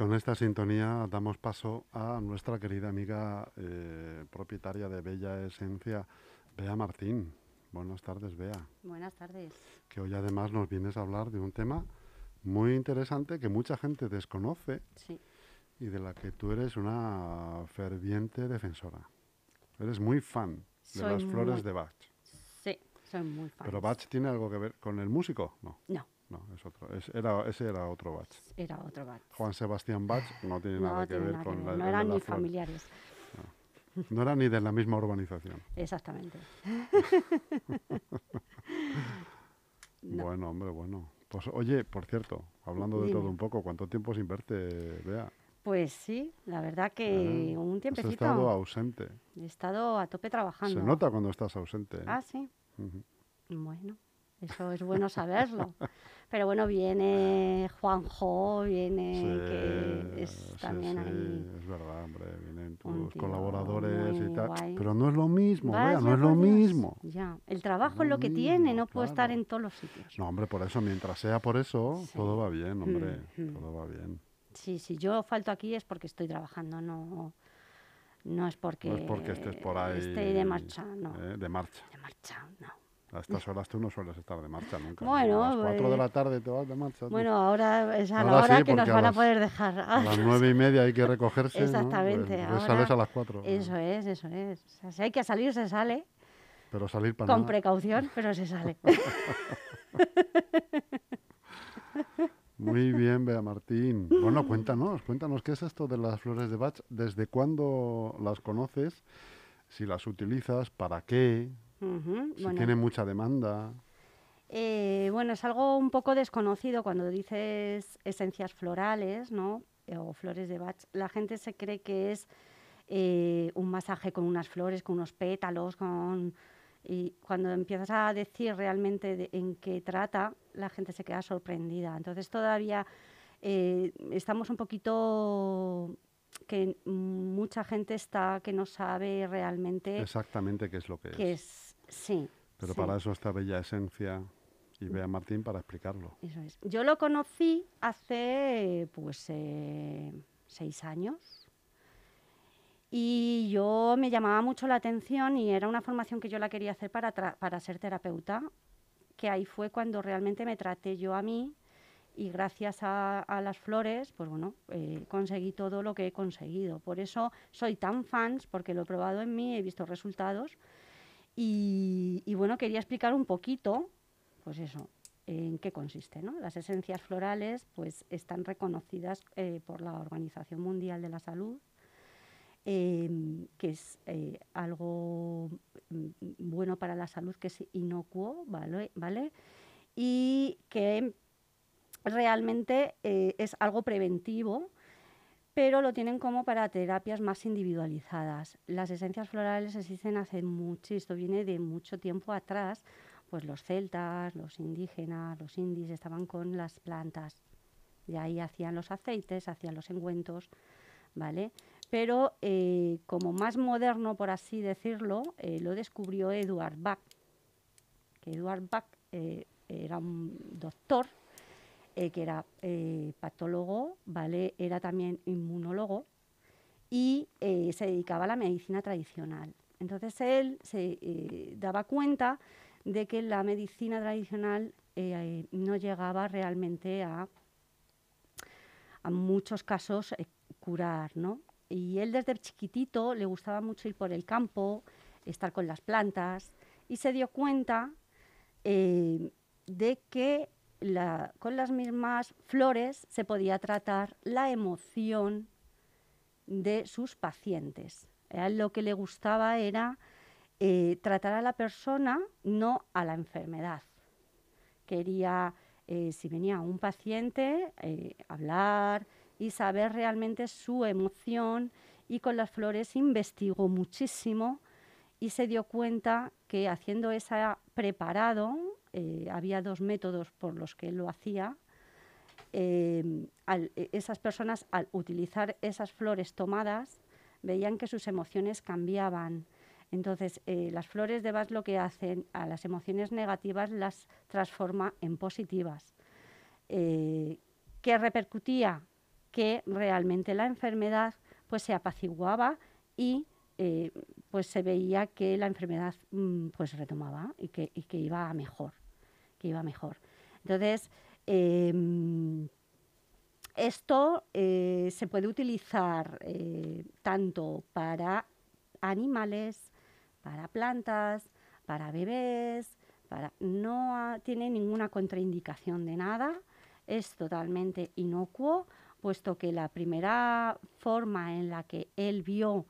con esta sintonía damos paso a nuestra querida amiga eh, propietaria de Bella Esencia, Bea Martín. Buenas tardes, Bea. Buenas tardes. Que hoy además nos vienes a hablar de un tema muy interesante que mucha gente desconoce Sí, y de la que tú eres una ferviente defensora. Eres muy fan de Soy las flores muy- de Bach. sí, soy muy fan. ¿Pero Bach tiene algo que ver con el músico? No, No, no, es otro. Es- era, ese era otro Bach. era otro Bach. Juan Sebastián Bach no tiene No nada que ver nada con que la ver, no eran ni flor. familiares. No era ni de la misma urbanización. Exactamente. No. Bueno, hombre, bueno. Pues oye, por cierto, hablando de Dime. todo un poco, ¿cuánto tiempo sin verte, Bea? Pues sí, la verdad que Ah, un Has tiempecito estado ausente. he estado a tope trabajando. Se nota cuando estás ausente. ¿eh? Ah, sí. Bueno, eso es bueno saberlo. Pero bueno, viene Juanjo, viene que es Sí, también sí, ahí. es verdad, hombre, vienen tus colaboradores y tal. guay. Pero no es lo mismo, Bea, no Vaya es lo Dios. mismo. Ya, el trabajo No es lo que tiene, no puede estar claro. en todos los sitios. No, hombre, por eso, mientras sea por eso, Sí. todo va bien, hombre, Mm, mm. todo va bien. Sí, si yo falto aquí es porque estoy trabajando, no, no es porque, No es porque estés por ahí. esté de marcha, no. eh, de marcha. De marcha, no. A estas horas tú no sueles estar de marcha nunca. Bueno, a las 4 de pues- la tarde te vas de marcha. Bueno, ahora es a la Ahora hora sí, que nos van a las- poder dejar. a las nueve y media hay que recogerse. Exactamente, Pues- pues ahora sales a las 4. Eso es, eso es. O sea, si hay que salir, se sale. Pero salir para Con nada. precaución, pero se sale. Muy bien, Bea Martín. Bueno, cuéntanos, cuéntanos qué es esto de las flores de Bach, desde cuándo las conoces, si las utilizas, para qué, Ujú, si bueno, tienen mucha demanda. eh, bueno, es algo un poco desconocido cuando dices esencias florales, ¿no? Eh, O flores de Bach. La gente se cree que es eh, un masaje con unas flores, con unos pétalos, con... Y cuando empiezas a decir realmente de- en qué trata, la gente se queda sorprendida. Entonces todavía eh, estamos un poquito que mucha gente está que no sabe realmente Exactamente qué es lo que es. Sí. Pero sí. para eso está Bella Esencia y Bea Martín para explicarlo. Eso es. Yo lo conocí hace pues eh, seis años y yo me llamaba mucho la atención y era una formación que yo la quería hacer para, para ser terapeuta, que ahí fue cuando realmente me traté yo a mí y gracias a, a las flores, pues bueno, eh, conseguí todo lo que he conseguido. Por eso soy tan fans, porque lo he probado en mí, he visto resultados y, bueno, quería explicar un poquito, pues eso, en qué consiste. ¿no? Las esencias florales pues, están reconocidas eh, por la Organización Mundial de la Salud, em, que es eh, algo mm, bueno para la salud, que es inocuo, ¿vale? ¿vale? Y que realmente eh, es algo preventivo, pero lo tienen como para terapias más individualizadas. Las esencias florales existen hace mucho, esto viene de mucho tiempo atrás, pues los celtas, los indígenas, los indios estaban con las plantas. Y ahí hacían los aceites, hacían los engüentos, ¿vale? Pero eh, como más moderno, por así decirlo, eh, lo descubrió Eduard Bach. Que Eduard Bach eh, era un doctor que era eh, patólogo, ¿vale? Era también inmunólogo y eh, se dedicaba a la medicina tradicional. Entonces él se eh, daba cuenta de que la medicina tradicional no llegaba realmente a, a muchos casos curar, ¿no? Y él desde chiquitito le gustaba mucho ir por el campo, estar con las plantas, y se dio cuenta de que con las mismas flores se podía tratar la emoción de sus pacientes. A lo que le gustaba era eh, tratar a la persona, no a la enfermedad. Quería eh, si venía un paciente, eh, hablar y saber realmente su emoción y con las flores investigó muchísimo y se dio cuenta que haciendo ese preparado, eh, había dos métodos por los que él lo hacía, al- e- esas personas al utilizar esas flores tomadas veían que sus emociones cambiaban. Entonces, eh, las flores de Bach lo que hacen a las emociones negativas las transforma en positivas. Eh, ¿Qué repercutía? Que realmente la enfermedad pues se apaciguaba y eh, pues se veía que la enfermedad mm, pues retomaba y que, y que iba a mejor, que iba mejor. Entonces, em, esto eh, se puede utilizar eh, tanto para animales, para plantas, para bebés, para no tiene ninguna contraindicación de nada, es totalmente inocuo, puesto que la primera forma en la que él vio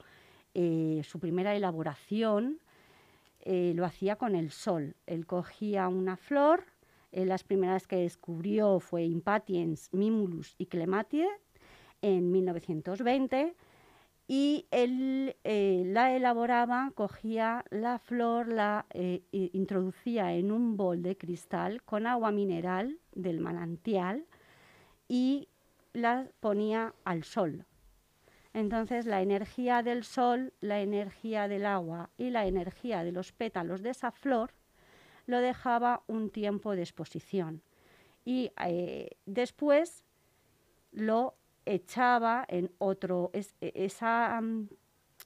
eh, su primera elaboración eh, lo hacía con el sol. Él cogía una flor, las primeras que descubrió fue Impatiens, Mimulus y Clematie en 1920 y él eh, la elaboraba, cogía la flor, la eh, introducía en un bol de cristal con agua mineral del manantial y la ponía al sol. Entonces la energía del sol, la energía del agua y la energía de los pétalos de esa flor lo dejaba un tiempo de exposición. Y eh, después lo echaba en otro, e- esa, mm,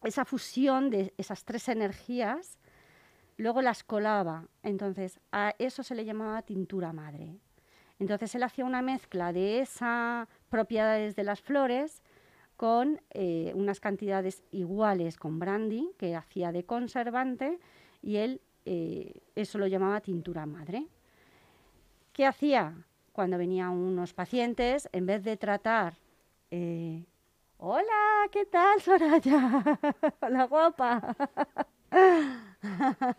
esa fusión de esas tres energías, luego las colaba. Entonces, a eso se le llamaba tintura madre. Entonces, él hacía una mezcla de esas propiedades de las flores con eh, unas cantidades iguales con brandy, que hacía de conservante, y él eh, eso lo llamaba tintura madre. ¿Qué hacía? Cuando venían unos pacientes, en vez de tratar, eh, hola, ¿qué tal, Soraya? hola, guapa.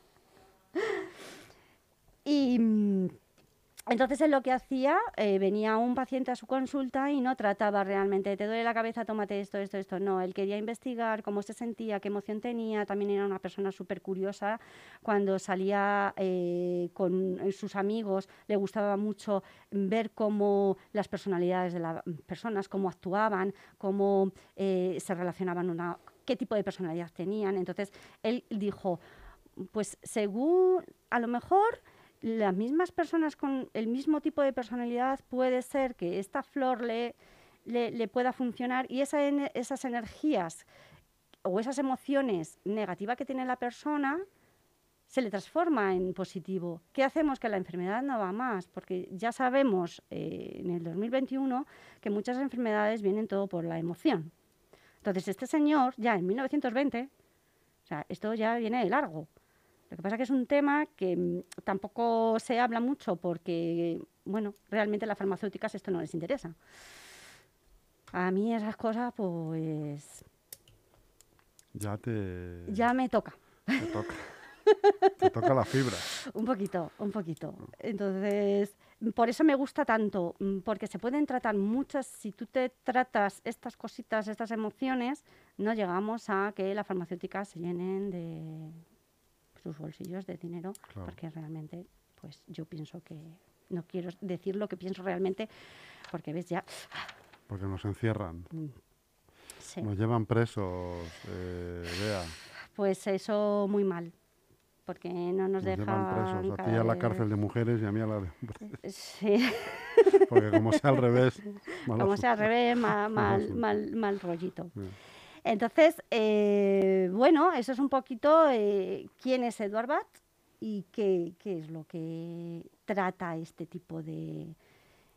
y mm, entonces él lo que hacía, eh, venía un paciente a su consulta y no trataba realmente, te duele la cabeza, tómate esto, esto, esto. No, él quería investigar cómo se sentía, qué emoción tenía. También era una persona súper curiosa. Cuando salía eh, con eh, sus amigos, le gustaba mucho ver cómo las personalidades de las personas, cómo actuaban, cómo se relacionaban, qué tipo de personalidad tenían. Entonces él dijo, pues según, a lo mejor las mismas personas con el mismo tipo de personalidad puede ser que esta flor le, le, le pueda funcionar y esa esas energías o esas emociones negativas que tiene la persona se le transforma en positivo. ¿Qué hacemos? Que la enfermedad no va más, porque ya sabemos eh, en el 2021 que muchas enfermedades vienen todo por la emoción. Entonces, este señor, ya en 1920, o sea, esto ya viene de largo. Lo que pasa que es un tema que mm, tampoco se habla mucho porque, bueno, realmente a las farmacéuticas esto no les interesa. A mí esas cosas, pues, Ya te, ya me toca. te toca. te toca la fibra. Un poquito, un poquito. Entonces, por eso me gusta tanto, mm, porque se pueden tratar muchas, si tú te tratas estas cositas, estas emociones, no llegamos a que las farmacéuticas se llenen de sus bolsillos de dinero, Claro. porque realmente, pues yo pienso que, no quiero decir lo que pienso realmente, porque ves ya, Porque nos encierran. sí, Nos llevan presos, eh, Bea. pues eso muy mal, porque no nos, Nos llevan dejan presos. A ti a la cárcel de mujeres y a mí a la de hombres. Sí. Porque como sea al revés. como sea al revés, mal, suerte. mal, mal rollito. Entonces, eh, bueno, eso es un poquito eh, quién es Edward Bach y qué, qué es lo que trata este tipo de,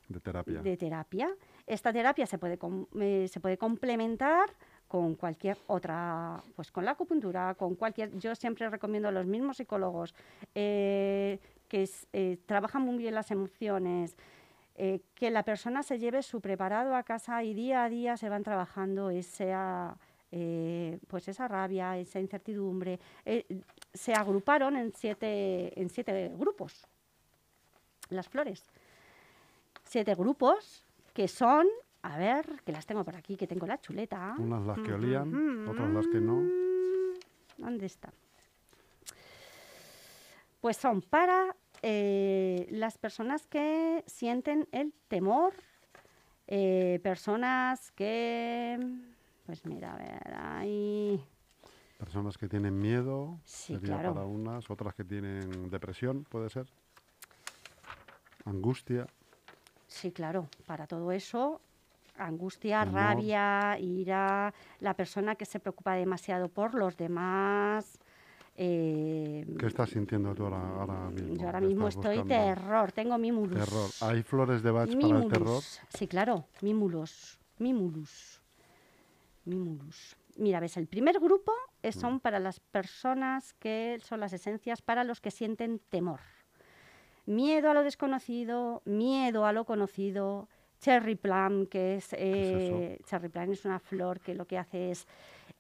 De terapia. de terapia. Esta terapia se puede, com- eh, se puede complementar con cualquier otra, pues con la acupuntura, con cualquier, yo siempre recomiendo a los mismos psicólogos eh, que es- eh, trabajan muy bien las emociones, eh, que la persona se lleve su preparado a casa y día a día se van trabajando esa, eh, pues esa rabia, esa incertidumbre. Eh, se agruparon en siete, en siete grupos las flores. siete grupos que son, a ver, que las tengo por aquí, que tengo la chuleta. Unas las que olían, otras las que no. ¿Dónde está? Pues son para eh, las personas que sienten el temor, personas que, pues mira, a ver, ahí, Personas que tienen miedo, Sí, sería claro. para unas, otras que tienen depresión, puede ser. Angustia, sí, claro, para todo eso, angustia, rabia, ira, la persona que se preocupa demasiado por los demás. eh, ¿qué estás sintiendo tú ahora, ahora mismo? yo ahora ¿Qué mismo estoy buscando? terror, tengo mimulus. Terror. ¿Hay flores de Bach para el terror? Sí, claro, mimulus. Mimulus. Mimulus. Mira, ves, el primer grupo es- Mm. son para las personas que son las esencias para los que sienten temor. Miedo a lo desconocido, miedo a lo conocido. Cherry plum, que es, es eh, cherry plum es una flor que lo que hace es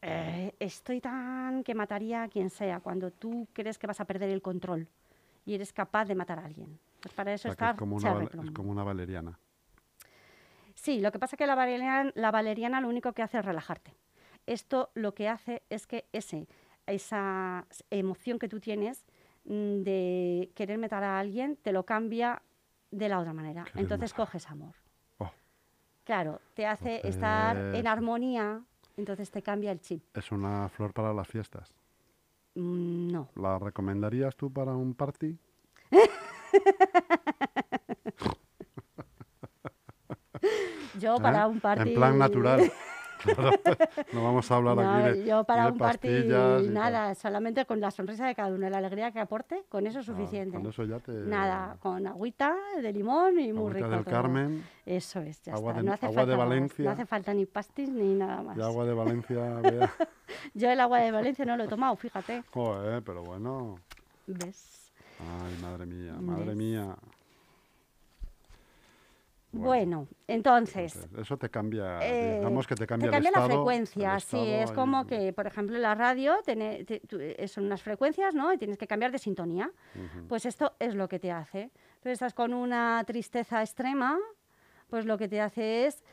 eh, estoy tan que mataría a quien sea cuando tú crees que vas a perder el control y eres capaz de matar a alguien. Pues para O eso sea, que está es como, una, val- es plum. como una valeriana. Sí, lo que pasa es que la valeriana, la valeriana lo único que hace es relajarte. Esto lo que hace es que ese, esa emoción que tú tienes mm, de querer matar a alguien te lo cambia de la otra manera. Querer Entonces matar. coges amor. Oh, Claro, te hace estar en armonía, entonces te cambia el chip. es una flor para las fiestas. Mm, No. ¿La recomendarías tú para un party? Yo ¿Eh? para un party... En plan natural. Claro, no vamos a hablar No, aquí de, yo para de un party pastillas y tal. nada, solamente con la sonrisa de cada uno, la alegría que aporte, con eso es Ah, suficiente. con eso ya te... Nada, con agüita de limón y muy rico del todo. Carmen Eso es, ya agua está. de- no hace agua falta de más, Valencia. No hace falta ni pastis ni nada más. y agua de Valencia. vea. Yo el agua de Valencia no lo he tomado, fíjate. Joder, pero bueno. ¿Ves? Ay, madre mía, madre ¿Ves? mía. Bueno, entonces, Entonces, eso te cambia, eh, digamos que te cambia, te cambia el la frecuencia, el sí, es como que, por ejemplo, en la radio tiene- te- eh, son unas frecuencias, ¿no? Y tienes que cambiar de sintonía. Pues esto es lo que te hace. Entonces estás con una tristeza extrema, pues lo que te hace es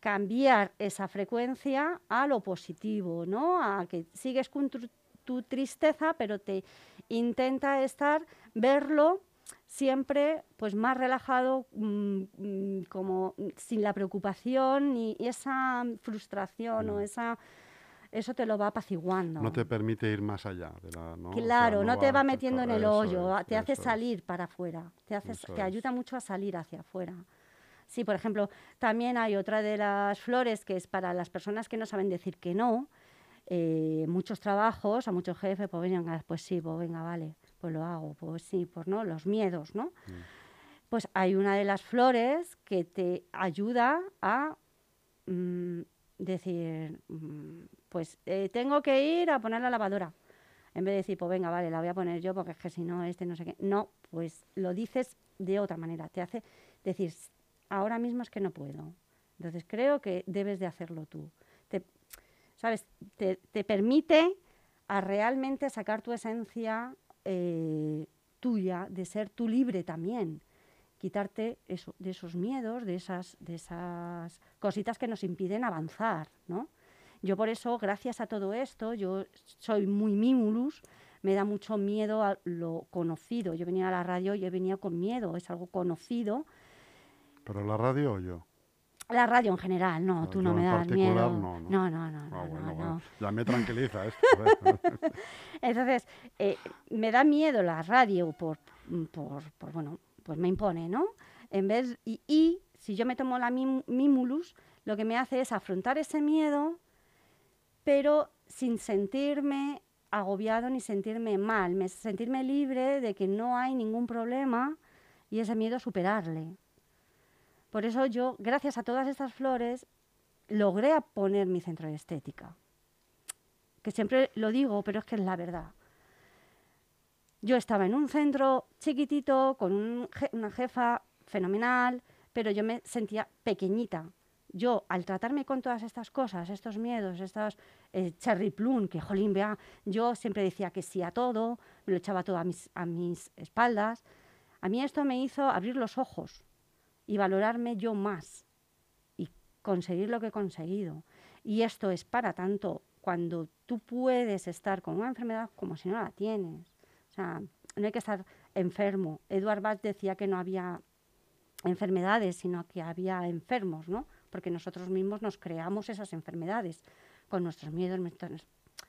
cambiar esa frecuencia a lo positivo, ¿no? A que sigues con tu, tu tristeza, pero te intenta estar, verlo siempre pues más relajado, mm, mm, como mm, sin la preocupación ni esa frustración o Mm. esa eso te lo va apaciguando. No te permite ir más allá. De la, ¿no? O sea, Claro, no, te va metiendo en el hoyo, es, te hace es. salir para afuera, te, hace, te ayuda mucho a salir hacia afuera. Sí, por ejemplo, también hay otra de las flores que es para las personas que no saben decir que no. eh, muchos trabajos, a muchos jefes, pues venga, pues sí, pues venga, vale, pues lo hago, pues sí, pues no, los miedos, ¿no? Mm. Pues hay una de las flores que te ayuda a mm, decir, mm, pues eh, tengo que ir a poner la lavadora. En vez de decir, pues venga, vale, la voy a poner yo porque es que si no, este no sé qué. No, pues lo dices de otra manera. Te hace decir, "S- ahora mismo es que no puedo. Entonces creo que debes de hacerlo tú. Te, ¿Sabes? Te, te permite a realmente sacar tu esencia eh, tuya, de ser tú libre también. Quitarte eso, de esos miedos, de esas, de esas cositas que nos impiden avanzar, ¿no? Yo por eso, gracias a todo esto, yo soy muy mimulus, me da mucho miedo a lo conocido. Yo venía a la radio y he venido con miedo, es algo conocido. ¿Pero la radio o yo? La radio en general, no, No, tú no me das miedo. no, no. no, no, no, Ah, no, bueno, no, bueno, no. ya me tranquiliza esto. Entonces, eh, me da miedo la radio por, por, por, bueno, pues me impone, ¿no? En vez, y, si yo me tomo la mim- Mimulus, lo que me hace es afrontar ese miedo, pero sin sentirme agobiado ni sentirme mal, me, sentirme libre de que no hay ningún problema y ese miedo superarle. Por eso yo, gracias a todas estas flores, logré poner mi centro de estética que siempre lo digo, pero es que es la verdad. Yo estaba en un centro chiquitito, con una jefa fenomenal, pero yo me sentía pequeñita. Yo, al tratarme con todas estas cosas, estos miedos, estos eh, cherry plum, que jolín, vea, yo siempre decía que sí a todo, me lo echaba todo a mis, a mis espaldas. A mí esto me hizo abrir los ojos y valorarme yo más y conseguir lo que he conseguido. Y esto es para tanto cuando tú puedes estar con una enfermedad como si no la tienes. O sea, no hay que estar enfermo. Eduard Bach decía que no había enfermedades, sino que había enfermos, ¿no? Porque nosotros mismos nos creamos esas enfermedades con nuestros miedos, nuestras,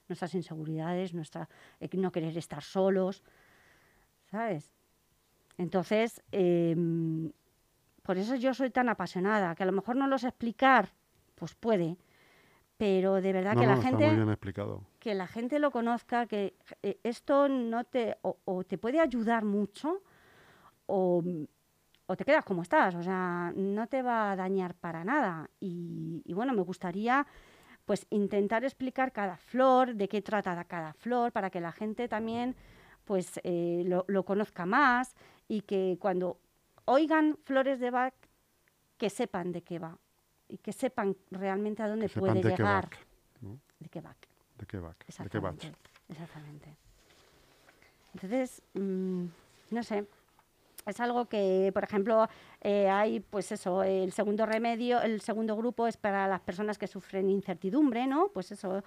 nuestras inseguridades, nuestra eh, no querer estar solos, ¿sabes? Entonces, em, por eso yo soy tan apasionada, que a lo mejor no lo sé explicar, pues puede, pero de verdad No, que no, la gente que la gente lo conozca, que eh, esto no te o, o te puede ayudar mucho o, o te quedas como estás, o sea, no te va a dañar para nada. Y, y bueno, me gustaría pues intentar explicar cada flor, de qué trata cada flor, para que la gente también pues eh, lo, lo conozca más y que cuando oigan flores de Bach, que sepan de qué va y que sepan realmente a dónde Que puede de qué llegar. Bach, ¿no? De qué Bach. ¿De qué Bach? ¿De qué Bach? Exactamente, exactamente. Entonces, mm, no sé, es algo que, por ejemplo, eh, hay, pues eso, el segundo remedio, el segundo grupo es para las personas que sufren incertidumbre, ¿no? Pues eso,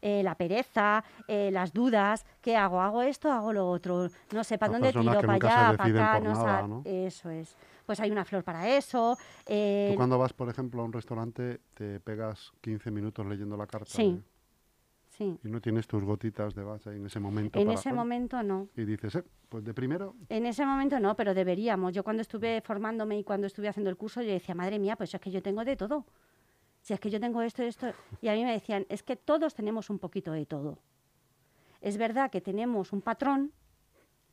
eh, la pereza, eh, las dudas, ¿qué hago? ¿Hago esto? ¿Hago lo otro? No sé, ¿para dónde tiro? ¿Para allá? ¿Para acá? No nada. Eso es. Pues hay una flor para eso. eh, Tú cuando vas, por ejemplo, a un restaurante, te pegas 15 minutos leyendo la carta Sí. ¿eh? sí. y no tienes tus gotitas de base en ese momento. En para- ese momento no. Y dices, eh, pues de primero, En ese momento no, pero deberíamos. Yo cuando estuve formándome y cuando estuve haciendo el curso, yo decía, madre mía, pues es que yo tengo de todo. Si es que yo tengo esto y esto. Y a mí me decían, es que todos tenemos un poquito de todo. Es verdad que tenemos un patrón,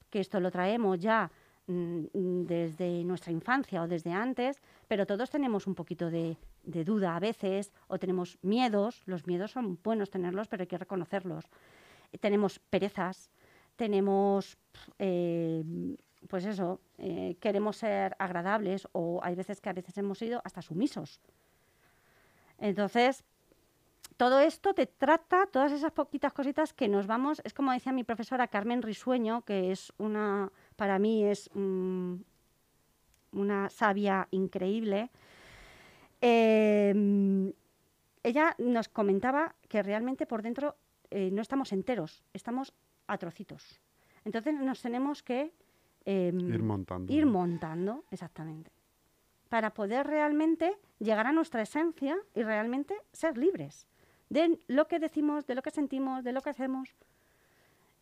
que esto lo traemos ya mm, desde nuestra infancia o desde antes, pero todos tenemos un poquito de, duda a veces o tenemos miedos. Los miedos son buenos tenerlos, pero hay que reconocerlos. Tenemos perezas, tenemos, eh, pues eso, eh, queremos ser agradables o hay veces que a veces hemos sido hasta sumisos. Entonces, todo esto te trata, todas esas poquitas cositas que nos vamos, es como decía mi profesora Carmen Risueño, que es una, para mí es mm, una sabia increíble. Eh, ella nos comentaba que realmente por dentro eh, no estamos enteros, estamos a trocitos. Entonces nos tenemos que em, ir montando. ir montando, exactamente, para poder realmente llegar a nuestra esencia y realmente ser libres de lo que decimos, de lo que sentimos, de lo que hacemos.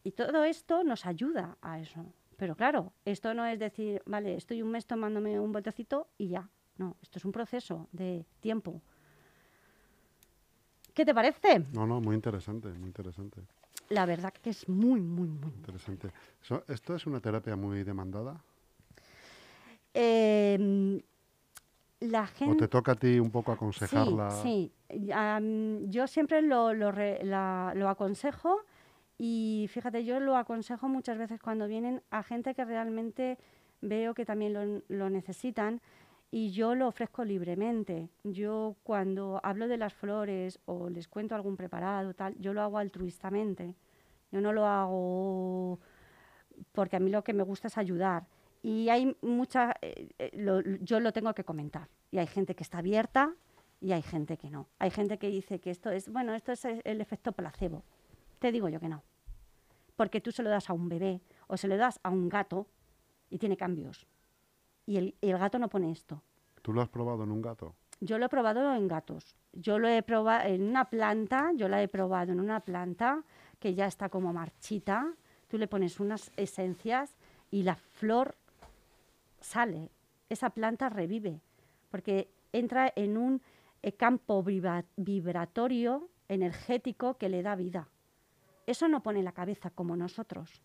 Y todo esto nos ayuda a eso. Pero claro, esto no es decir, vale, estoy un mes tomándome un botecito y ya. No, esto es un proceso de tiempo. ¿Qué te parece? No, no, muy interesante, muy interesante. La verdad que es muy, muy, muy. interesante. So- ¿Esto es una terapia muy demandada? Em, la ¿O te toca a ti un poco aconsejarla? Sí, sí. Am, yo siempre lo, lo re- la- lo aconsejo y fíjate, yo lo aconsejo muchas veces cuando vienen a gente que realmente veo que también lo, lo necesitan y yo lo ofrezco libremente. Yo cuando hablo de las flores o les cuento algún preparado, tal, yo lo hago altruistamente. Yo no lo hago porque a mí lo que me gusta es ayudar. Y hay mucha, eh, eh, lo- yo lo tengo que comentar. Y hay gente que está abierta y hay gente que no. Hay gente que dice que esto es, bueno, esto es el el efecto placebo. Te digo yo que no. Porque tú se lo das a un bebé o se lo das a un gato y tiene cambios. Y el, y el gato no pone esto. ¿Tú lo has probado en un gato? Yo lo he probado en gatos. Yo lo he probado en una planta, yo la he probado en una planta que ya está como marchita. Tú le pones unas esencias y la flor sale. Esa planta revive porque entra en un eh, campo vibra- vibratorio energético que le da vida. Eso no pone la cabeza como nosotros.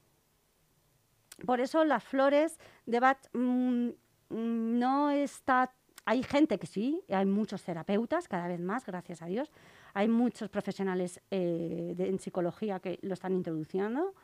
Por eso las flores de Bach mm, mm, no está... Hay gente que sí, hay muchos terapeutas, cada vez más, gracias a Dios. Hay muchos profesionales eh, de- en psicología que lo están introduciendo.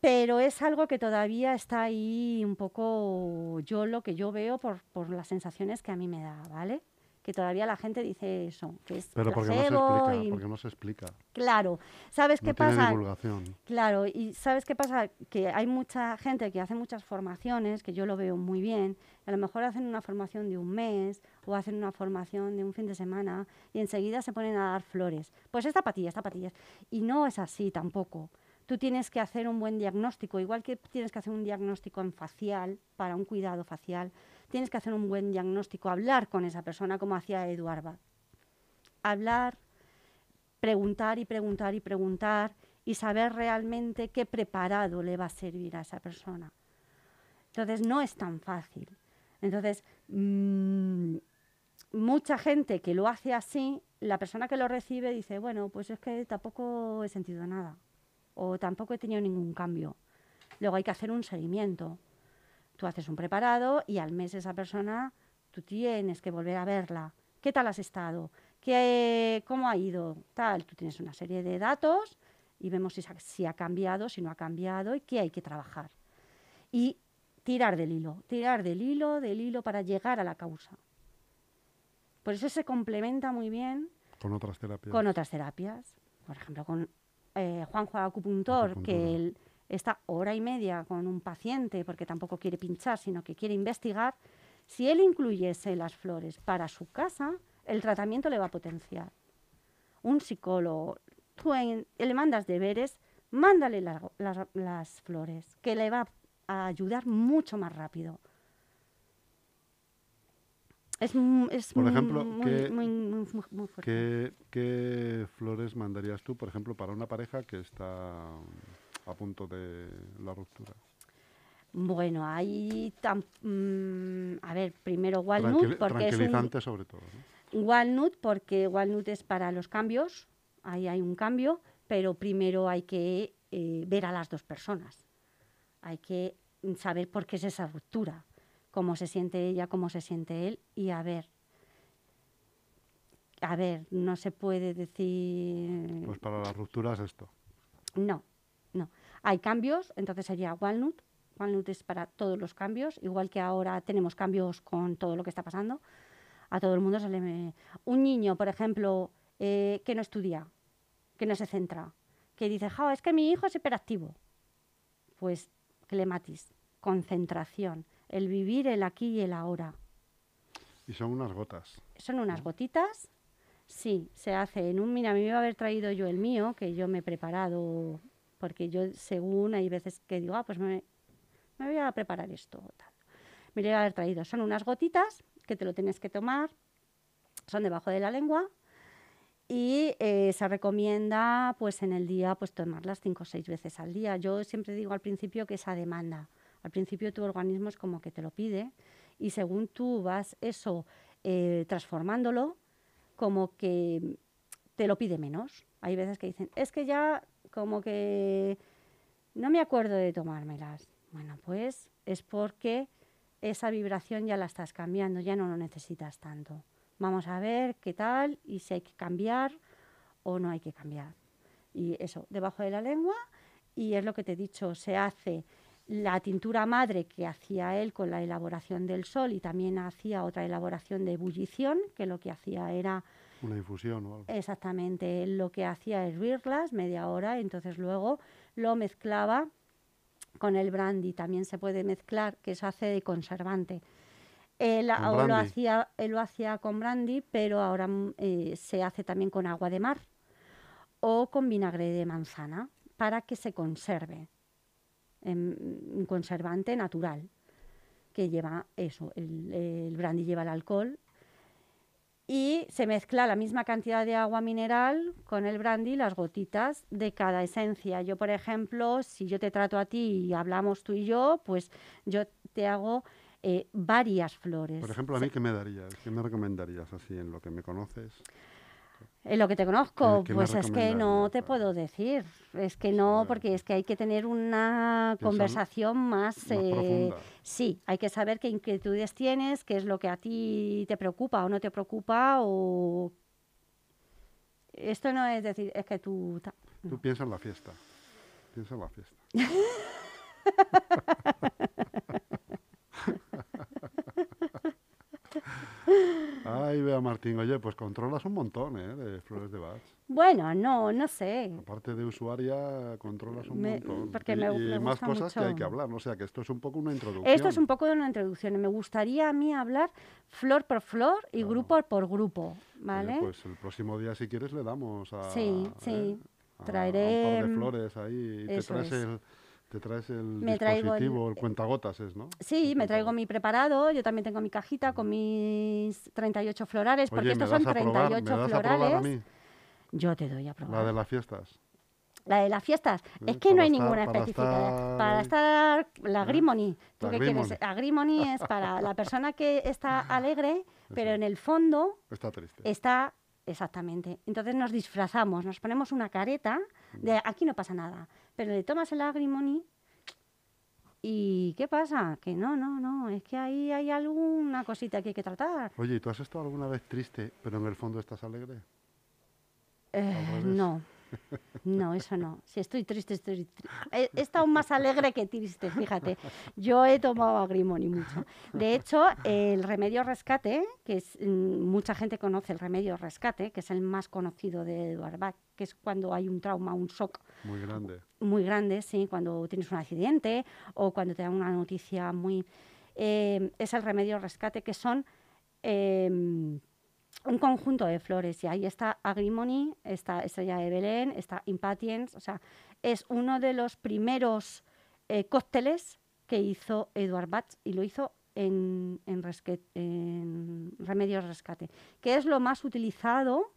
Pero es algo que todavía está ahí un poco, yo lo que yo veo por, por las sensaciones que a mí me da, ¿vale? que todavía la gente dice eso, que es Pero porque no se explica, y- porque no se explica. Claro, ¿sabes qué tiene pasa? divulgación. Claro, y ¿sabes qué pasa? Que hay mucha gente que hace muchas formaciones, que yo lo veo muy bien, a lo mejor hacen una formación de un mes o hacen una formación de un fin de semana y enseguida se ponen a dar flores. Pues esta patilla, esta patilla. Y no es así tampoco. Tú tienes que hacer un buen diagnóstico, igual que tienes que hacer un diagnóstico en facial, para un cuidado facial, tienes que hacer un buen diagnóstico, hablar con esa persona como hacía Eduardo. Hablar, preguntar y preguntar y preguntar y saber realmente qué preparado le va a servir a esa persona. Entonces no es tan fácil. Entonces, mm, mucha gente que lo hace así, la persona que lo recibe dice, bueno, pues es que tampoco he sentido nada o tampoco he tenido ningún cambio. Luego hay que hacer un seguimiento. Tú haces un preparado y al mes esa persona, tú tienes que volver a verla. ¿Qué tal has estado? ¿Qué, ¿Cómo ha ido? Tal, tú tienes una serie de datos y vemos si, ha cambiado, si no ha cambiado y qué hay que trabajar. Y tirar del hilo, tirar del hilo, del hilo para llegar a la causa. Por eso se complementa muy bien Con otras terapias. con otras terapias. Por ejemplo, con eh, Juanjo Acupuntor, que él está hora y media con un paciente porque tampoco quiere pinchar, sino que quiere investigar. Si él incluyese las flores para su casa, el tratamiento le va a potenciar. Un psicólogo, tú en- le mandas deberes, mándale las flores, que le va a ayudar mucho más rápido. Es, es Por ejemplo, muy, ¿qué- muy- muy- muy- muy fuerte. ¿Qué, qué flores mandarías tú, por ejemplo, para una pareja que está a punto de la ruptura? Bueno, tam- mm, a ver, primero walnut, Tranquili- porque es un, tranquilizante sobre todo. ¿no? walnut, porque walnut es para los cambios, ahí hay un cambio, pero primero hay que eh, ver a las dos personas. Hay que saber por qué es esa ruptura, cómo se siente ella, cómo se siente él, y a ver. A ver, no se puede decir. Pues para las rupturas esto. No, no. Hay cambios, entonces sería Walnut. Walnut es para todos los cambios, igual que ahora tenemos cambios con todo lo que está pasando. A todo el mundo se le... Un niño, por ejemplo, eh, que no estudia, que no se centra, que dice, "Ja, es que mi hijo es hiperactivo. Pues clematis, concentración, el vivir el aquí y el ahora. Y son unas gotas. Son unas gotitas. Sí, se hace en un... Mira, me iba a haber traído yo el mío, que yo me he preparado, porque yo según hay veces que digo, ah, pues me, me voy a preparar esto. Tal. Me lo iba a haber traído. Son unas gotitas que te lo tienes que tomar, son debajo de la lengua y eh, se recomienda pues en el día pues tomarlas cinco o seis veces al día. Yo siempre digo al principio que esa demanda. Al principio tu organismo es como que te lo pide y según tú vas eso eh, transformándolo, como que te lo pide menos. Hay veces que dicen, es que ya como que no me acuerdo de tomármelas. Bueno, pues es porque esa vibración ya la estás cambiando, ya no lo necesitas tanto. Vamos a ver qué tal y si hay que cambiar o no hay que cambiar. Y eso, debajo de la lengua, y es lo que te he dicho, se hace la tintura madre que hacía él con la elaboración del sol y también hacía otra elaboración de ebullición, que lo que hacía era Una infusión o algo. exactamente él lo que hacía hervirlas media hora, entonces luego lo mezclaba con el brandy, también se puede mezclar, que eso hace de conservante. Él, ¿Con o lo hacía, él lo hacía con brandy, pero ahora mm, eh, se hace también con agua de mar o con vinagre de manzana para que se conserve. Em, un conservante natural que lleva eso, el, el brandy lleva el alcohol y se mezcla la misma cantidad de agua mineral con el brandy, las gotitas de cada esencia. Yo, por ejemplo, si yo te trato a ti y hablamos tú y yo, pues yo te hago eh, varias flores. Por ejemplo, a mí, ¿qué me darías? ¿Qué me recomendarías así en lo que me conoces? En lo que te conozco, ¿Qué- qué me pues es que no te puedo decir. Es que no, porque es que hay que tener una conversación más... Más eh, sí, hay que saber qué inquietudes tienes, qué es lo que a ti te preocupa o no te preocupa o... Esto no es decir, es que tú... ta- Tú no. piensa en la fiesta. Piensa en la fiesta. Ay, Bea Martín, oye, pues controlas un montón, ¿eh? De flores de Bach. Bueno, no, no sé. Aparte de usuaria, controlas un Me- montón. porque y, me- y me más cosas que hay que hablar, o sea, que esto es un poco una introducción. Esto es un poco de una introducción. Me gustaría a mí hablar flor por flor y Claro. grupo por grupo, Oye, ¿vale? pues el próximo día, si quieres, le damos a. Sí, ¿eh? sí. a- Traeré, un par de mm, flores ahí y te traes es. el. Te traes el Me traigo el- dispositivo, el, cuentagotas es, ¿no? Sí, me traigo mi preparado, yo también tengo mi cajita con mis 38 florales, porque Oye, ¿me estos son a probar? ¿Me 38 das a probar a florales. mí? Yo te doy a probar. La de las fiestas. La de las fiestas. Es Eh, que no para hay estar- ninguna para específica. estar Para ahí. estar la ¿Eh? Grimony. ¿Tú La qué quieres? Grimony. La Grimony es para la persona que está alegre, pero en el fondo Está triste. está exactamente. Entonces nos disfrazamos, nos ponemos una careta de aquí no pasa nada, pero le tomas el Agrimony y ¿qué pasa? Que no, no, no, es que ahí hay alguna cosita que hay que tratar. Oye, ¿y tú has estado alguna vez triste, pero en el fondo estás alegre? Eh, no, no, eso no. Si estoy triste, estoy triste. He, he estado más alegre que triste, fíjate. Yo he tomado agrimoni mucho. De hecho, el remedio rescate, que es, mm, mucha gente conoce el remedio rescate, que es el más conocido de Eduard Bach, que es cuando hay un trauma, un shock Muy grande. muy grande, sí, cuando tienes un accidente o cuando te dan una noticia muy... eh, es el remedio rescate, que son eh, un conjunto de flores. Y ahí está Agrimony, está Estrella de Belén, está Impatiens. O sea, es uno de los primeros eh, cócteles que hizo Eduard Bach y lo hizo en, en, Remedios Rescate, que es lo más utilizado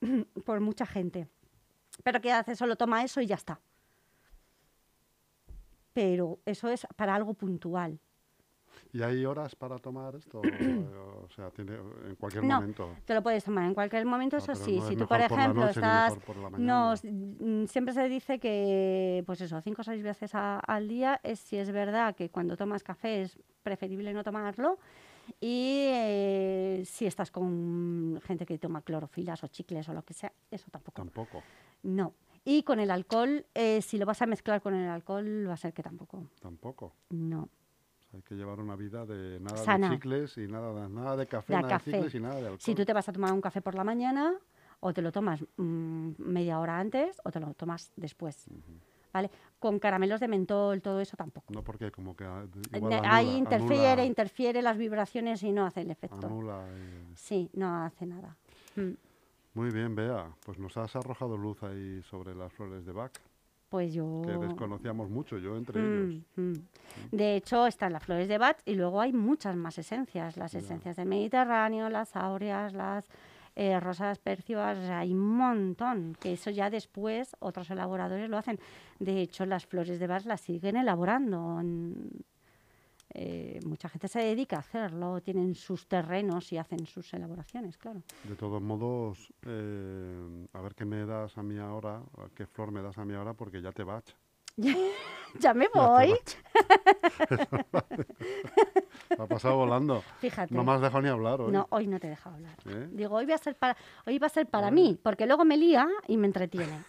por mucha gente. Pero ¿qué hace? Solo toma eso y ya está. Pero eso es para algo puntual. ¿Y hay horas para tomar esto? o sea, tiene en cualquier No, momento. Te lo puedes tomar en cualquier momento, Ah, eso sí. no si tú, por por la ejemplo, ni estás... por No, mm, siempre se dice que, pues eso, cinco o seis veces a- al día es si es verdad que cuando tomas café es preferible no tomarlo y eh, si estás con gente que toma clorofilas o chicles o lo que sea, eso tampoco. Tampoco, No. Y con el alcohol, eh, si lo vas a mezclar con el alcohol, va a ser que tampoco. tampoco. No. Hay que llevar una vida de nada Sana. de chicles y nada, de- nada de café, De nada café. de chicles y nada de alcohol. Si tú te vas a tomar un café por la mañana, o te lo tomas mm, media hora antes, o te lo tomas después. ¿Vale? Con caramelos de mentol, todo eso tampoco. No porque como que ah, Eh, igual ne- anula, Ahí interfiere, anula- interfiere las vibraciones y no hace el efecto. anula, eh. Sí, no hace nada. Mm, Muy bien, Bea. Pues nos has arrojado luz ahí sobre las flores de Bach, Pues yo... que desconocíamos mucho, yo entre Mm, ellos. mm. De hecho, están las flores de Bach y luego hay muchas más esencias. Las esencias del Mediterráneo, las áureas, las eh, rosas percias, o sea, hay un montón. Que eso ya después otros elaboradores lo hacen. De hecho, las flores de Bach las siguen elaborando. en- eh, mucha gente se dedica a hacerlo, tienen sus terrenos y hacen sus elaboraciones, claro. De todos modos, eh, a ver qué me das a mí ahora, a qué flor me das a mí ahora, porque ya te Bach. ya me voy, ha pasado volando. fíjate. No me has dejado ni hablar hoy. No, hoy no te he dejado hablar. ¿eh? Digo, hoy, voy a ser para, hoy va a ser para Ah. mí, porque luego me lía y me entretiene.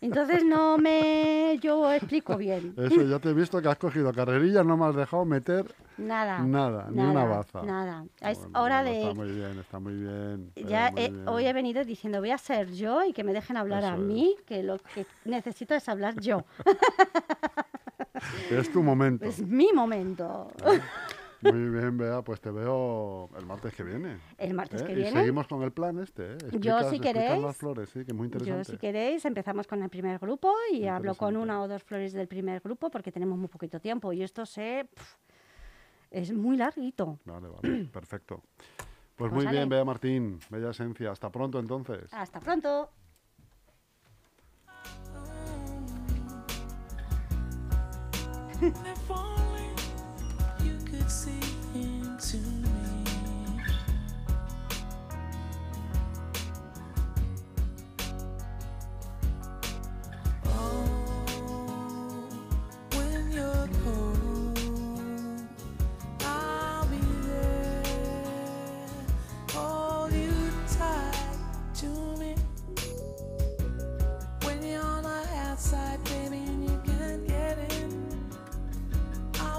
Entonces no me yo explico bien. Eso, ya te he visto que has cogido carrerilla, no me has dejado meter Nada. nada, ni una baza. Nada. Es Bueno, hora bueno, Está de. muy bien, está muy bien. Ya muy he- bien. hoy he venido diciendo, voy a ser yo y que me dejen hablar a es. mí, que lo que necesito es hablar yo. Es tu momento. Es mi momento. Muy bien, Bea, pues te veo el martes que viene. El martes ¿eh? que Y viene. seguimos con el plan este, ¿eh? Yo, si queréis, las flores, sí, que es muy Yo, si queréis, empezamos con el primer grupo y hablo con una o dos flores del primer grupo porque tenemos muy poquito tiempo y esto se, es muy larguito. Vale, vale, perfecto. Pues Pues muy bien. Bea Martín, bella esencia. Hasta pronto entonces. Hasta pronto. Oh.